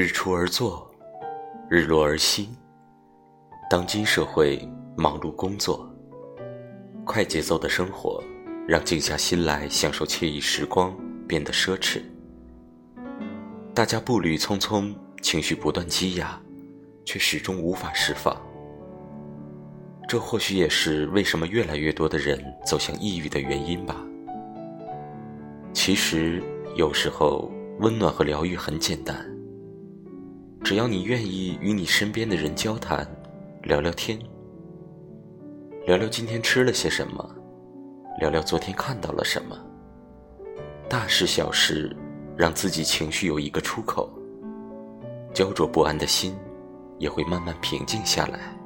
日出而作，日落而息。当今社会忙碌工作，快节奏的生活让静下心来享受惬意时光变得奢侈。大家步履匆匆，情绪不断积压，却始终无法释放。这或许也是为什么越来越多的人走向抑郁的原因吧。其实，有时候温暖和疗愈很简单，只要你愿意与你身边的人交谈、聊聊天，聊聊今天吃了些什么，聊聊昨天看到了什么，大事小事，让自己情绪有一个出口，焦灼不安的心也会慢慢平静下来。